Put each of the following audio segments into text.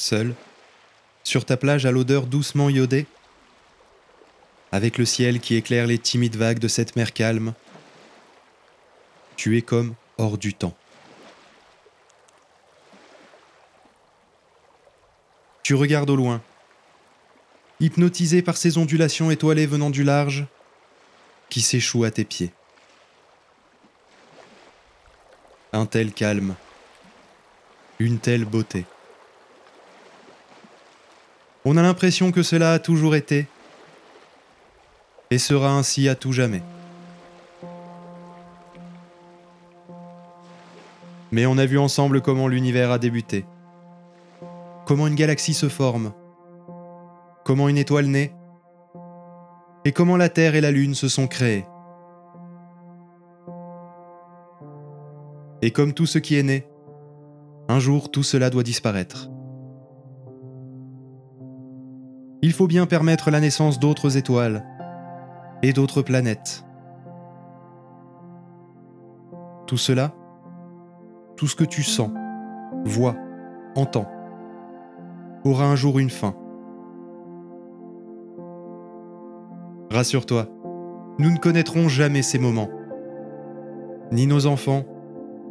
seul, sur ta plage à l'odeur doucement iodée, avec le ciel qui éclaire les timides vagues de cette mer calme, tu es comme hors du temps. Tu regardes au loin, hypnotisé par ces ondulations étoilées venant du large, qui s'échouent à tes pieds. Un tel calme, une telle beauté. On a l'impression que cela a toujours été et sera ainsi à tout jamais. Mais on a vu ensemble comment l'univers a débuté, comment une galaxie se forme, comment une étoile naît, et comment la Terre et la Lune se sont créées. Et comme tout ce qui est né, un jour tout cela doit disparaître. Il faut bien permettre la naissance d'autres étoiles et d'autres planètes. Tout cela, tout ce que tu sens, vois, entends, aura un jour une fin. Rassure-toi, nous ne connaîtrons jamais ces moments. Ni nos enfants,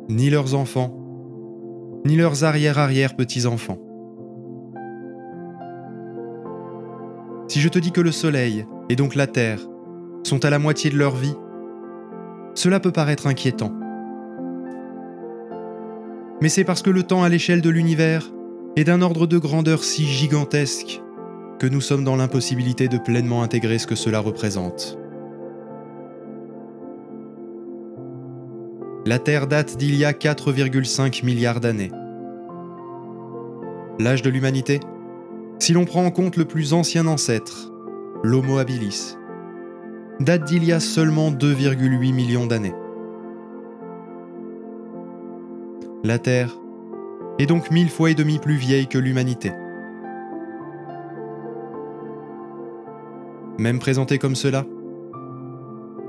ni leurs enfants, ni leurs arrière-arrière-petits-enfants. Si je te dis que le Soleil, et donc la Terre, sont à la moitié de leur vie, cela peut paraître inquiétant. Mais c'est parce que le temps à l'échelle de l'univers est d'un ordre de grandeur si gigantesque que nous sommes dans l'impossibilité de pleinement intégrer ce que cela représente. La Terre date d'il y a 4,5 milliards d'années. L'âge de l'humanité Si l'on prend en compte le plus ancien ancêtre, l'Homo habilis, date d'il y a seulement 2,8 millions d'années. La Terre est donc mille fois et demi plus vieille que l'humanité. même présenté comme cela.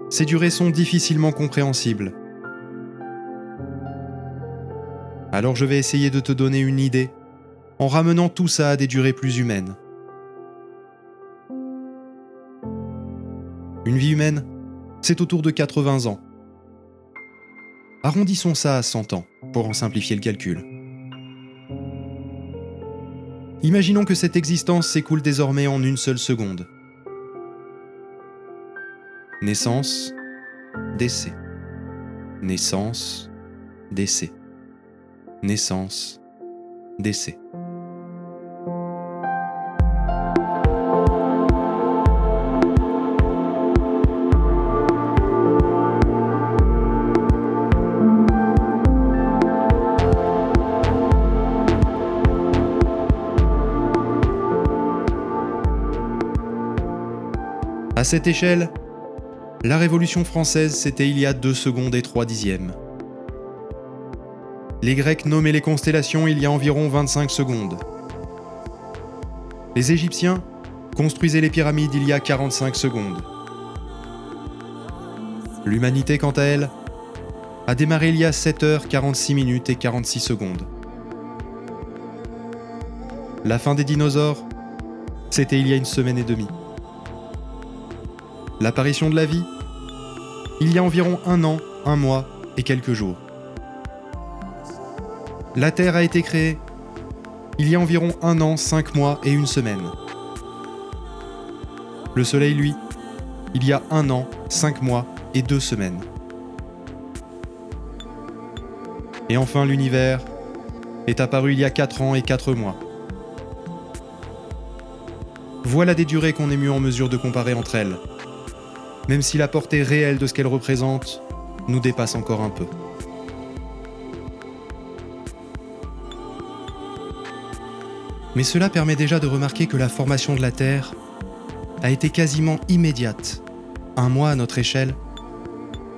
Ces durées sont difficilement compréhensibles. Alors je vais essayer de te donner une idée en ramenant tout ça à des durées plus humaines. Une vie humaine, c'est autour de 80 ans. Arrondissons ça à 100 ans pour en simplifier le calcul. Imaginons que cette existence s'écoule désormais en une seule seconde. Naissance, décès. Naissance, décès. Naissance, décès. À cette échelle, la Révolution française, c'était il y a 2 secondes et 3 dixièmes. Les Grecs nommaient les constellations il y a environ 25 secondes. Les Égyptiens construisaient les pyramides il y a 45 secondes. L'humanité, quant à elle, a démarré il y a 7 heures 46 minutes et 46 secondes. La fin des dinosaures, c'était il y a une semaine et demie l'apparition de la vie Il y a environ un an, un mois et quelques jours. La Terre a été créée il y a environ un an, cinq mois et une semaine. Le Soleil, lui, il y a un an, cinq mois et deux semaines. Et enfin l'univers est apparu il y a quatre ans et quatre mois. Voilà des durées qu'on est mieux en mesure de comparer entre elles même si la portée réelle de ce qu'elle représente nous dépasse encore un peu. Mais cela permet déjà de remarquer que la formation de la Terre a été quasiment immédiate, un mois à notre échelle,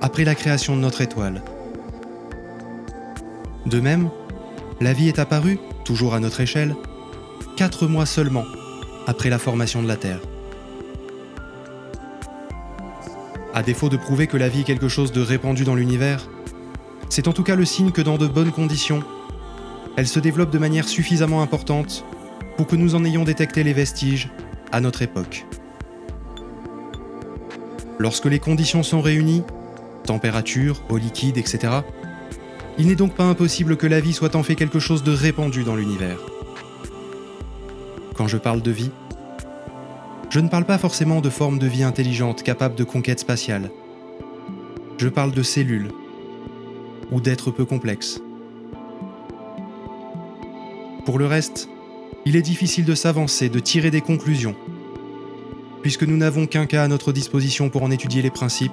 après la création de notre étoile. De même, la vie est apparue, toujours à notre échelle, quatre mois seulement après la formation de la Terre. À défaut de prouver que la vie est quelque chose de répandu dans l'univers, c'est en tout cas le signe que dans de bonnes conditions, elle se développe de manière suffisamment importante pour que nous en ayons détecté les vestiges à notre époque. Lorsque les conditions sont réunies, température, eau liquide, etc., il n'est donc pas impossible que la vie soit en fait quelque chose de répandu dans l'univers. Quand je parle de vie, je ne parle pas forcément de formes de vie intelligentes capables de conquête spatiale. Je parle de cellules ou d'êtres peu complexes. Pour le reste, il est difficile de s'avancer, de tirer des conclusions, puisque nous n'avons qu'un cas à notre disposition pour en étudier les principes,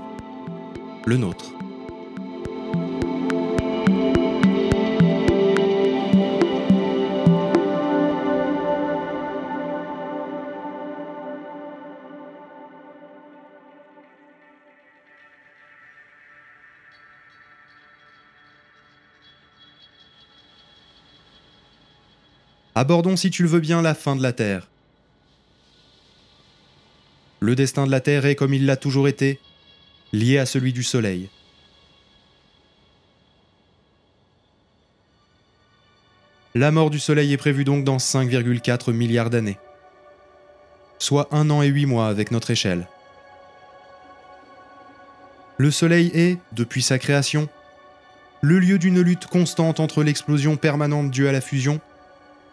le nôtre. Abordons, si tu le veux bien, la fin de la Terre. Le destin de la Terre est, comme il l'a toujours été, lié à celui du Soleil. La mort du Soleil est prévue donc dans 5,4 milliards d'années, soit un an et huit mois avec notre échelle. Le Soleil est, depuis sa création, le lieu d'une lutte constante entre l'explosion permanente due à la fusion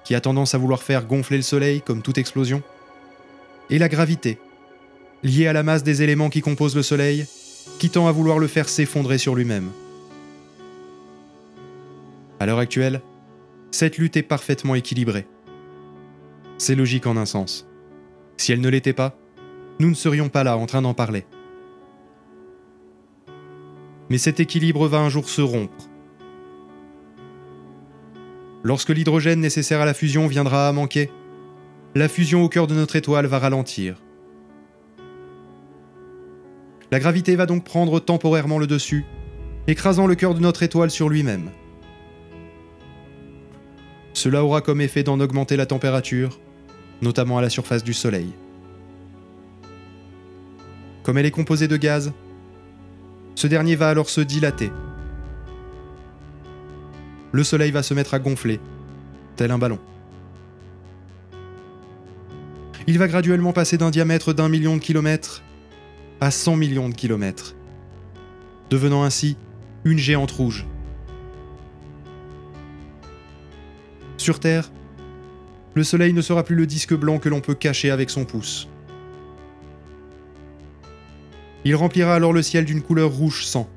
qui a tendance à vouloir faire gonfler le Soleil comme toute explosion, et la gravité, liée à la masse des éléments qui composent le Soleil, qui tend à vouloir le faire s'effondrer sur lui-même. À l'heure actuelle, cette lutte est parfaitement équilibrée. C'est logique en un sens. Si elle ne l'était pas, nous ne serions pas là en train d'en parler. Mais cet équilibre va un jour se rompre Lorsque l'hydrogène nécessaire à la fusion viendra à manquer, la fusion au cœur de notre étoile va ralentir. La gravité va donc prendre temporairement le dessus, écrasant le cœur de notre étoile sur lui-même. Cela aura comme effet d'en augmenter la température, notamment à la surface du Soleil. Comme elle est composée de gaz, ce dernier va alors se dilater le Soleil va se mettre à gonfler, tel un ballon. Il va graduellement passer d'un diamètre d'un million de kilomètres à 100 millions de kilomètres, devenant ainsi une géante rouge. Sur Terre, le Soleil ne sera plus le disque blanc que l'on peut cacher avec son pouce. Il remplira alors le ciel d'une couleur rouge sang,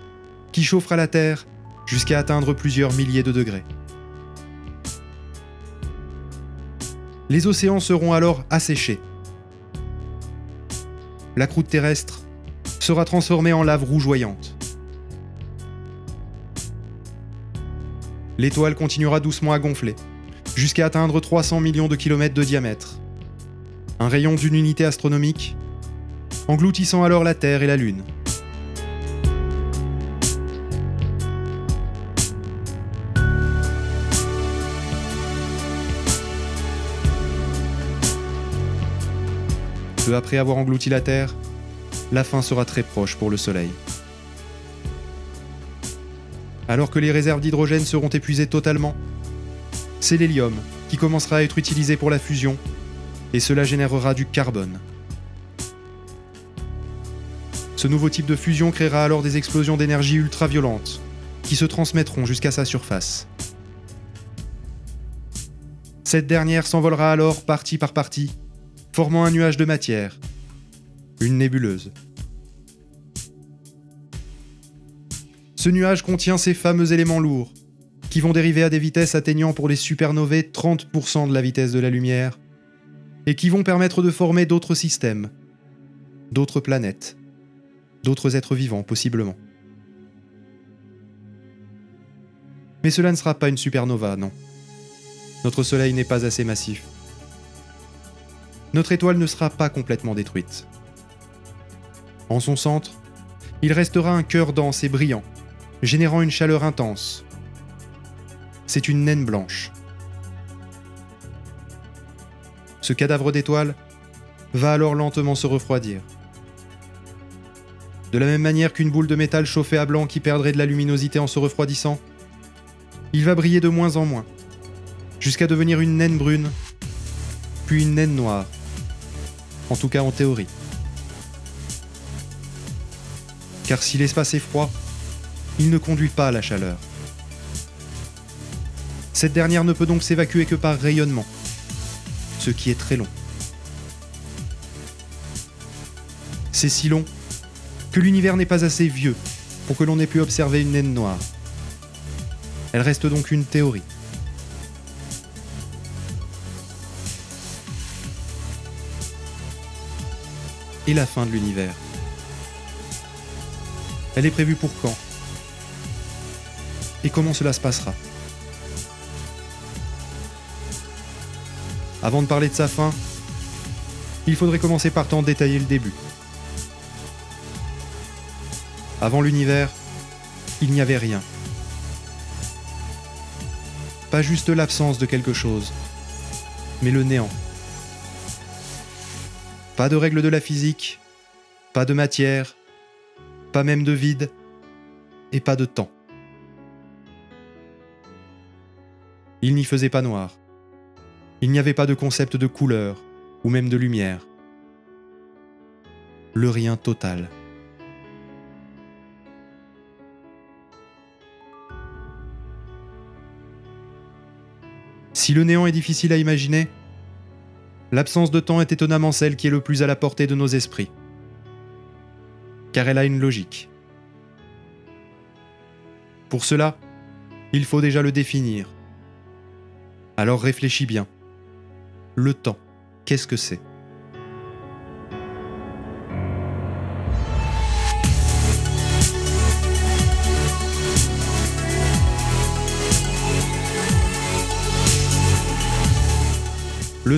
qui chauffera la Terre jusqu'à atteindre plusieurs milliers de degrés. Les océans seront alors asséchés. La croûte terrestre sera transformée en lave rougeoyante. L'étoile continuera doucement à gonfler, jusqu'à atteindre 300 millions de kilomètres de diamètre. Un rayon d'une unité astronomique, engloutissant alors la Terre et la Lune. Peu après avoir englouti la Terre, la fin sera très proche pour le Soleil. Alors que les réserves d'hydrogène seront épuisées totalement, c'est l'hélium qui commencera à être utilisé pour la fusion, et cela générera du carbone. Ce nouveau type de fusion créera alors des explosions d'énergie ultra-violentes, qui se transmettront jusqu'à sa surface. Cette dernière s'envolera alors partie par partie formant un nuage de matière, une nébuleuse. Ce nuage contient ces fameux éléments lourds, qui vont dériver à des vitesses atteignant pour les supernovae 30% de la vitesse de la lumière, et qui vont permettre de former d'autres systèmes, d'autres planètes, d'autres êtres vivants possiblement. Mais cela ne sera pas une supernova, non. Notre Soleil n'est pas assez massif notre étoile ne sera pas complètement détruite. En son centre, il restera un cœur dense et brillant, générant une chaleur intense. C'est une naine blanche. Ce cadavre d'étoile va alors lentement se refroidir. De la même manière qu'une boule de métal chauffée à blanc qui perdrait de la luminosité en se refroidissant, il va briller de moins en moins, jusqu'à devenir une naine brune puis une naine noire. En tout cas en théorie. Car si l'espace est froid, il ne conduit pas à la chaleur. Cette dernière ne peut donc s'évacuer que par rayonnement, ce qui est très long. C'est si long que l'univers n'est pas assez vieux pour que l'on ait pu observer une naine noire. Elle reste donc une théorie. La fin de l'univers Elle est prévue pour quand? Et comment cela se passera? Avant de parler de sa fin, il faudrait commencer par t'en détailler le début. Avant l'univers, il n'y avait rien. Pas juste l'absence de quelque chose, mais le néant. Pas de règles de la physique, pas de matière, pas même de vide, et pas de temps. Il n'y faisait pas noir. Il n'y avait pas de concept de couleur ou même de lumière. Le rien total. Si le néant est difficile à imaginer, l'absence de temps est étonnamment celle qui est le plus à la portée de nos esprits. Car elle a une logique. Pour cela, il faut déjà le définir. Alors réfléchis bien. Le temps, qu'est-ce que c'est?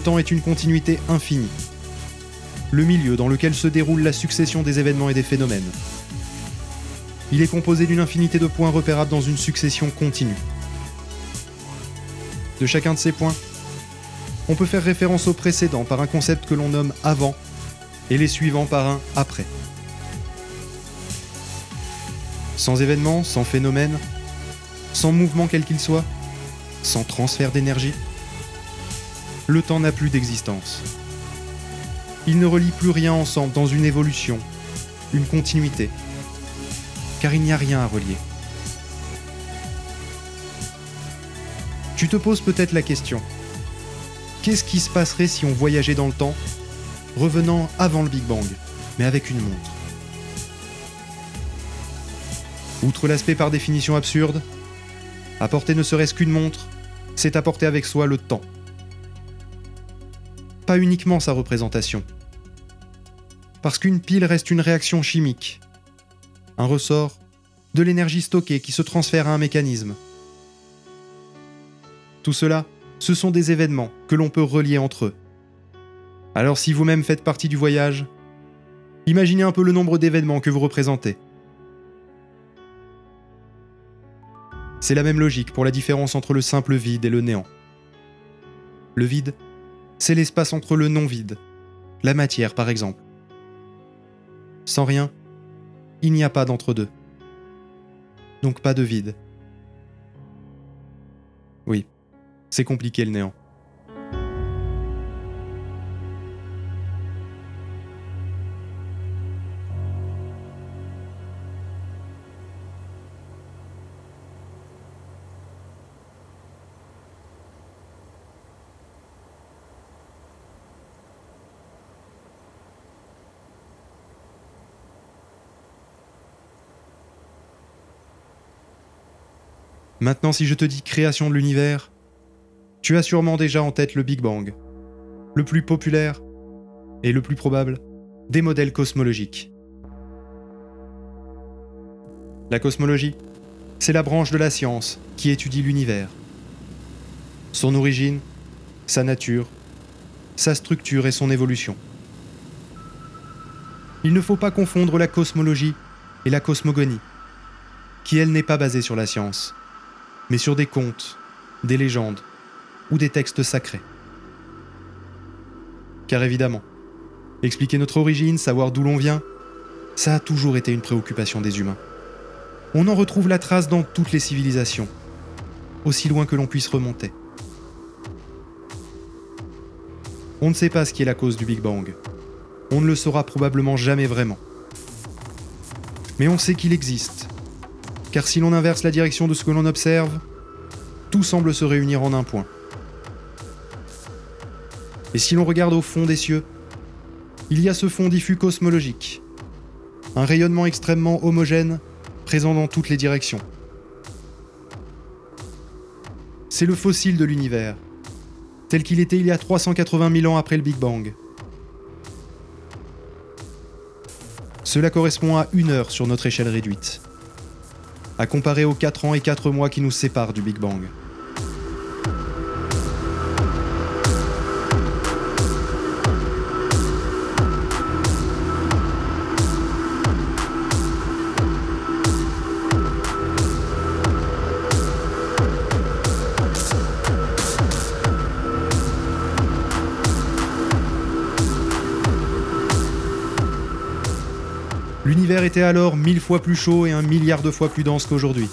Temps est une continuité infinie. Le milieu dans lequel se déroule la succession des événements et des phénomènes. Il est composé d'une infinité de points repérables dans une succession continue. De chacun de ces points, on peut faire référence au précédent par un concept que l'on nomme avant et les suivants par un après. Sans événement, sans phénomène, sans mouvement quel qu'il soit, sans transfert d'énergie, le temps n'a plus d'existence. Il ne relie plus rien ensemble dans une évolution, une continuité, car il n'y a rien à relier. Tu te poses peut-être la question, qu'est-ce qui se passerait si on voyageait dans le temps, revenant avant le Big Bang, mais avec une montre? Outre l'aspect par définition absurde, apporter ne serait-ce qu'une montre, c'est apporter avec soi le temps uniquement sa représentation. Parce qu'une pile reste une réaction chimique, un ressort de l'énergie stockée qui se transfère à un mécanisme. Tout cela, ce sont des événements que l'on peut relier entre eux. Alors si vous-même faites partie du voyage, imaginez un peu le nombre d'événements que vous représentez. C'est la même logique pour la différence entre le simple vide et le néant. Le vide, c'est l'espace entre le non-vide, la matière par exemple. Sans rien, il n'y a pas d'entre-deux. Donc pas de vide. Oui, c'est compliqué le néant. Maintenant, si je te dis création de l'univers, tu as sûrement déjà en tête le Big Bang, le plus populaire et le plus probable des modèles cosmologiques. La cosmologie, c'est la branche de la science qui étudie l'univers. Son origine, sa nature, sa structure et son évolution. Il ne faut pas confondre la cosmologie et la cosmogonie, qui elle n'est pas basée sur la science mais sur des contes, des légendes ou des textes sacrés. Car évidemment, expliquer notre origine, savoir d'où l'on vient, ça a toujours été une préoccupation des humains. On en retrouve la trace dans toutes les civilisations, aussi loin que l'on puisse remonter. On ne sait pas ce qui est la cause du Big Bang. On ne le saura probablement jamais vraiment. Mais on sait qu'il existe. Car si l'on inverse la direction de ce que l'on observe, tout semble se réunir en un point. Et si l'on regarde au fond des cieux, il y a ce fond diffus cosmologique, un rayonnement extrêmement homogène présent dans toutes les directions. C'est le fossile de l'univers, tel qu'il était il y a 380 000 ans après le Big Bang. Cela correspond à une heure sur notre échelle réduite, à comparer aux 4 ans et 4 mois qui nous séparent du Big Bang. L'univers était alors mille fois plus chaud et un milliard de fois plus dense qu'aujourd'hui.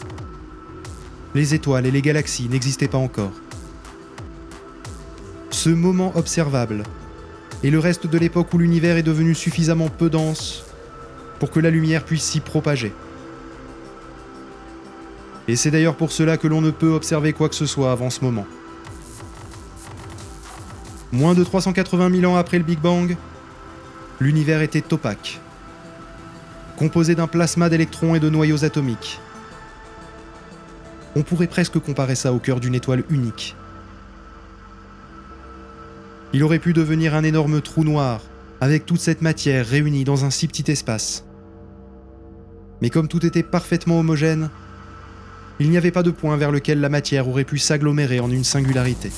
Les étoiles et les galaxies n'existaient pas encore. Ce moment observable est le reste de l'époque où l'univers est devenu suffisamment peu dense pour que la lumière puisse s'y propager. Et c'est d'ailleurs pour cela que l'on ne peut observer quoi que ce soit avant ce moment. Moins de 380 000 ans après le Big Bang, l'univers était opaque composé d'un plasma d'électrons et de noyaux atomiques. On pourrait presque comparer ça au cœur d'une étoile unique. Il aurait pu devenir un énorme trou noir, avec toute cette matière réunie dans un si petit espace. Mais comme tout était parfaitement homogène, il n'y avait pas de point vers lequel la matière aurait pu s'agglomérer en une singularité.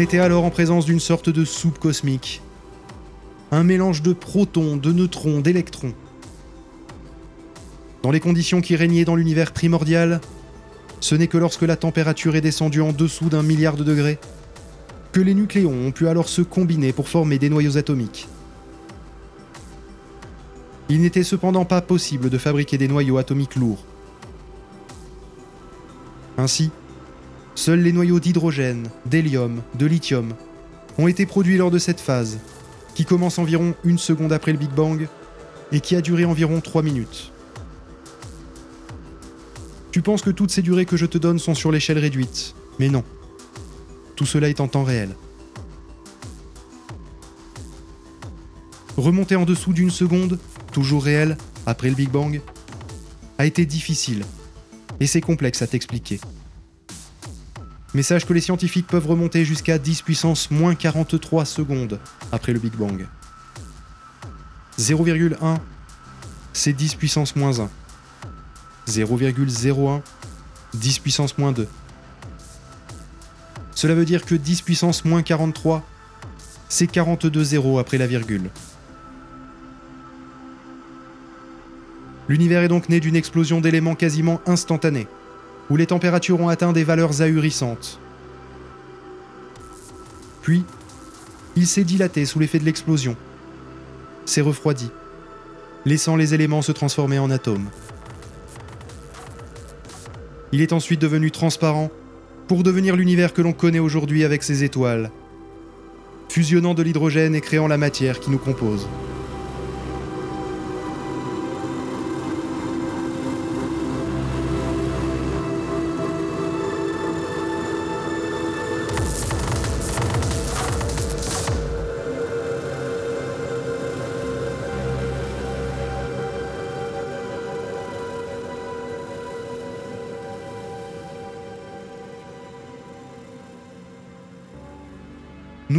Était alors en présence d'une sorte de soupe cosmique. Un mélange de protons, de neutrons, d'électrons. Dans les conditions qui régnaient dans l'univers primordial, ce n'est que lorsque la température est descendue en dessous d'un milliard de degrés que les nucléons ont pu alors se combiner pour former des noyaux atomiques. Il n'était cependant pas possible de fabriquer des noyaux atomiques lourds. Ainsi, Seuls les noyaux d'hydrogène, d'hélium, de lithium ont été produits lors de cette phase, qui commence environ une seconde après le Big Bang et qui a duré environ 3 minutes. Tu penses que toutes ces durées que je te donne sont sur l'échelle réduite, mais non. Tout cela est en temps réel. Remonter en dessous d'une seconde, toujours réelle, après le Big Bang, a été difficile, et c'est complexe à t'expliquer mais sache que les scientifiques peuvent remonter jusqu'à 10 puissance moins 43 secondes après le Big Bang. 0,1, c'est 10 puissance moins 1. 0,01, 10 puissance moins 2. Cela veut dire que 10 puissance moins 43, c'est 42 zéros après la virgule. L'univers est donc né d'une explosion d'éléments quasiment instantanée où les températures ont atteint des valeurs ahurissantes. Puis, il s'est dilaté sous l'effet de l'explosion, s'est refroidi, laissant les éléments se transformer en atomes. Il est ensuite devenu transparent pour devenir l'univers que l'on connaît aujourd'hui avec ses étoiles, fusionnant de l'hydrogène et créant la matière qui nous compose.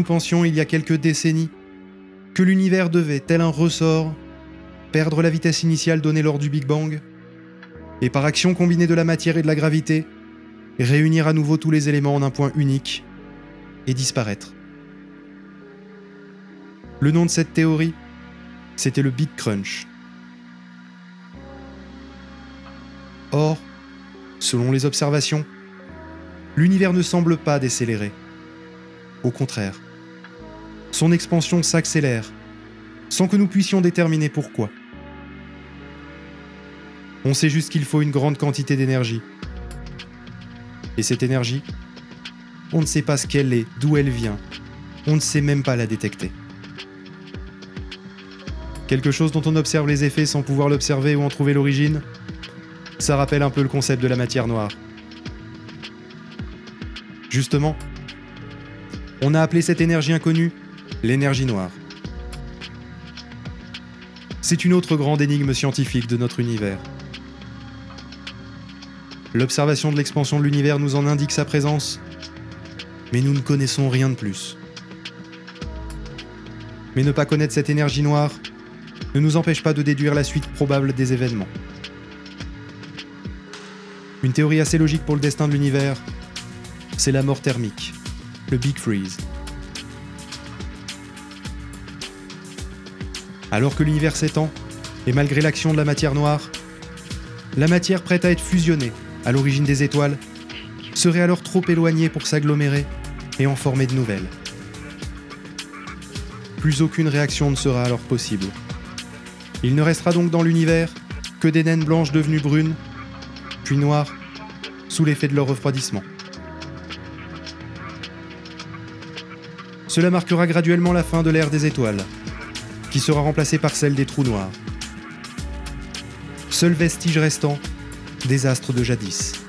Nous pensions il y a quelques décennies que l'univers devait, tel un ressort, perdre la vitesse initiale donnée lors du Big Bang, et par action combinée de la matière et de la gravité, réunir à nouveau tous les éléments en un point unique et disparaître. Le nom de cette théorie, c'était le Big Crunch. Or, selon les observations, l'univers ne semble pas décélérer. Au contraire, son expansion s'accélère sans que nous puissions déterminer pourquoi. On sait juste qu'il faut une grande quantité d'énergie. Et cette énergie, on ne sait pas ce qu'elle est, d'où elle vient. On ne sait même pas la détecter. Quelque chose dont on observe les effets sans pouvoir l'observer ou en trouver l'origine Ça rappelle un peu le concept de la matière noire. Justement, on a appelé cette énergie inconnue l'énergie noire. C'est une autre grande énigme scientifique de notre univers. L'observation de l'expansion de l'univers nous en indique sa présence, mais nous ne connaissons rien de plus. Mais ne pas connaître cette énergie noire ne nous empêche pas de déduire la suite probable des événements. Une théorie assez logique pour le destin de l'univers, c'est la mort thermique, le Big Freeze. Alors que l'univers s'étend, et malgré l'action de la matière noire, la matière prête à être fusionnée à l'origine des étoiles serait alors trop éloignée pour s'agglomérer et en former de nouvelles. Plus aucune réaction ne sera alors possible. Il ne restera donc dans l'univers que des naines blanches devenues brunes, puis noires, sous l'effet de leur refroidissement. Cela marquera graduellement la fin de l'ère des étoiles, qui sera remplacée par celle des trous noirs. Seul vestige restant des astres de jadis.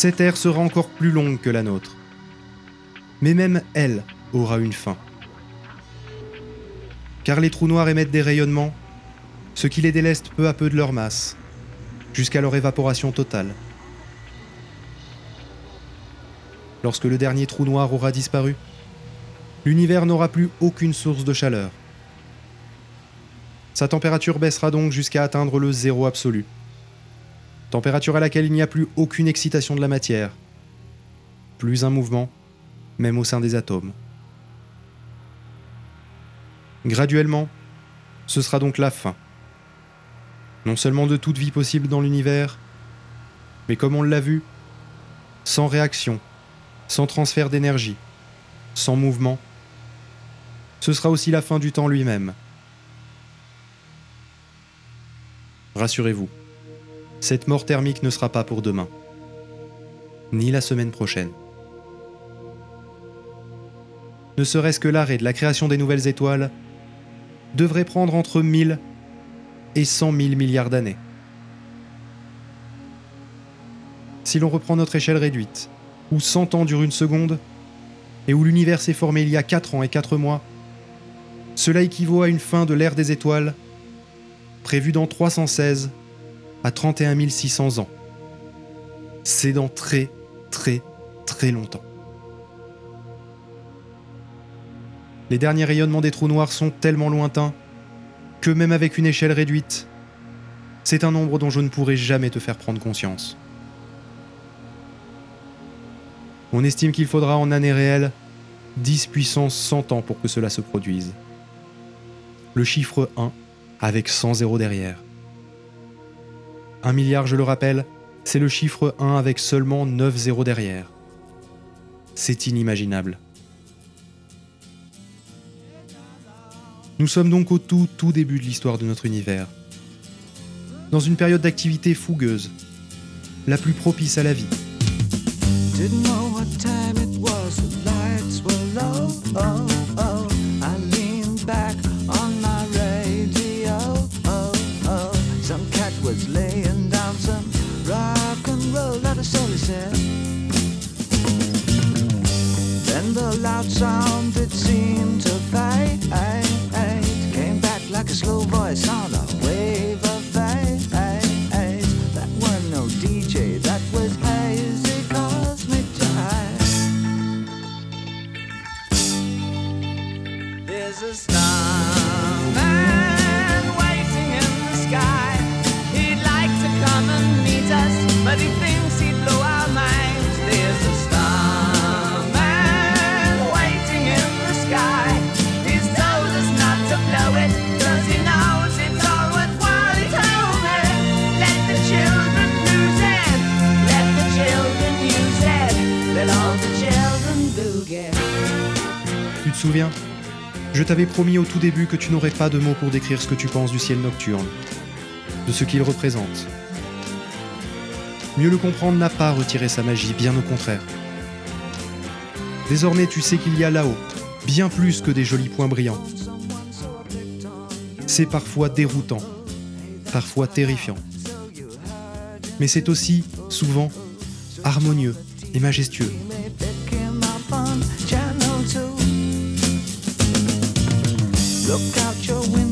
Cette ère sera encore plus longue que la nôtre. Mais même elle aura une fin. Car les trous noirs émettent des rayonnements, ce qui les déleste peu à peu de leur masse, jusqu'à leur évaporation totale. Lorsque le dernier trou noir aura disparu, l'univers n'aura plus aucune source de chaleur. Sa température baissera donc jusqu'à atteindre le zéro absolu température à laquelle il n'y a plus aucune excitation de la matière, plus un mouvement, même au sein des atomes. Graduellement, ce sera donc la fin. Non seulement de toute vie possible dans l'univers, mais comme on l'a vu, sans réaction, sans transfert d'énergie, sans mouvement, ce sera aussi la fin du temps lui-même. Rassurez-vous, cette mort thermique ne sera pas pour demain, ni la semaine prochaine. Ne serait-ce que l'arrêt de la création des nouvelles étoiles devrait prendre entre 1000 et 100 000 milliards d'années. Si l'on reprend notre échelle réduite, où 100 ans durent une seconde, et où l'univers s'est formé il y a 4 ans et 4 mois, cela équivaut à une fin de l'ère des étoiles, prévue dans 316 à 31 600 ans. C'est dans très, très, très longtemps. Les derniers rayonnements des trous noirs sont tellement lointains que même avec une échelle réduite, c'est un nombre dont je ne pourrai jamais te faire prendre conscience. On estime qu'il faudra en années réelles 10 puissance 100 ans pour que cela se produise. Le chiffre 1 avec 100 zéros derrière. Un milliard, je le rappelle, c'est le chiffre 1 avec seulement 9 zéros derrière. C'est inimaginable. Nous sommes donc au tout tout début de l'histoire de notre univers. Dans une période d'activité fougueuse, la plus propice à la vie. Promis au tout début que tu n'aurais pas de mots pour décrire ce que tu penses du ciel nocturne, de ce qu'il représente. Mieux le comprendre n'a pas retiré sa magie, bien au contraire. Désormais, tu sais qu'il y a là-haut bien plus que des jolis points brillants. C'est parfois déroutant, parfois terrifiant. Mais c'est aussi, souvent, harmonieux et majestueux. Look out your window,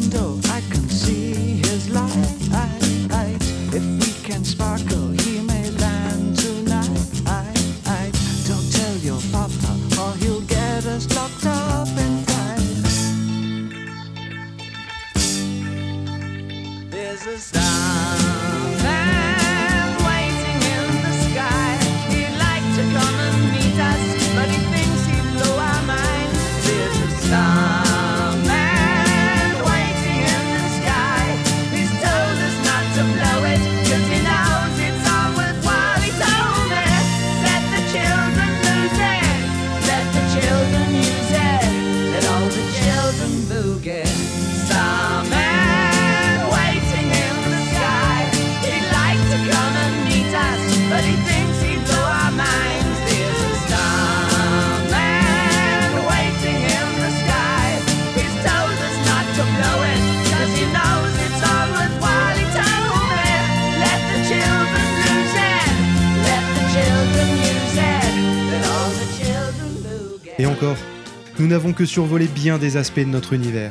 que survolé bien des aspects de notre univers.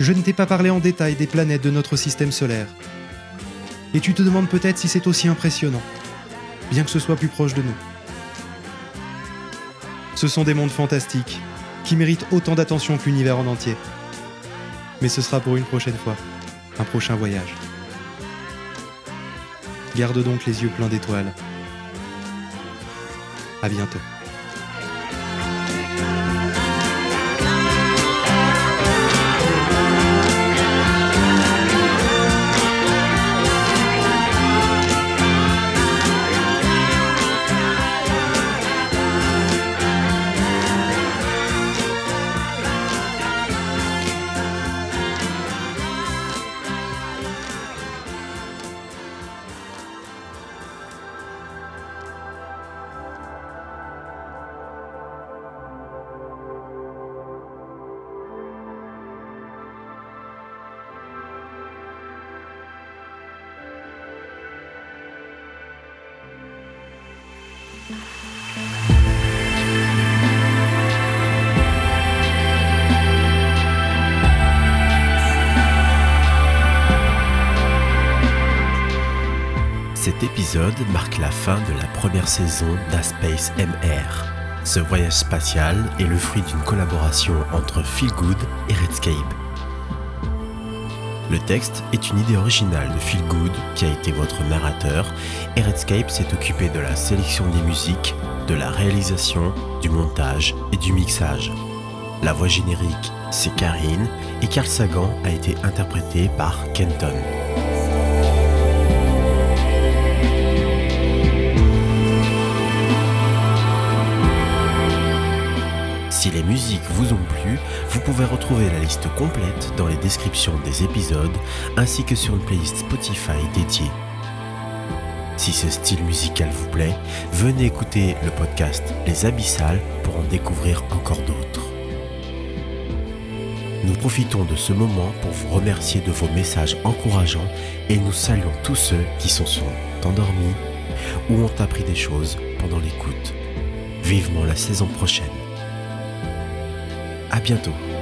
Je ne t'ai pas parlé en détail des planètes de notre système solaire. Et tu te demandes peut-être si c'est aussi impressionnant, bien que ce soit plus proche de nous. Ce sont des mondes fantastiques, qui méritent autant d'attention que l'univers en entier. Mais ce sera pour une prochaine fois, un prochain voyage. Garde donc les yeux pleins d'étoiles. À bientôt. Épisode marque la fin de la première saison d'Aspace MR. Ce voyage spatial est le fruit d'une collaboration entre Feelgood et Redscape. Le texte est une idée originale de Feelgood qui a été votre narrateur et Redscape s'est occupé de la sélection des musiques, de la réalisation, du montage et du mixage. La voix générique, c'est Karine et Carl Sagan a été interprété par Kenton. Si les musiques vous ont plu, vous pouvez retrouver la liste complète dans les descriptions des épisodes ainsi que sur une playlist Spotify dédiée. Si ce style musical vous plaît, venez écouter le podcast Les Abyssales pour en découvrir encore d'autres. Nous profitons de ce moment pour vous remercier de vos messages encourageants et nous saluons tous ceux qui se sont endormis ou ont appris des choses pendant l'écoute. Vivement la saison prochaine. Bientôt.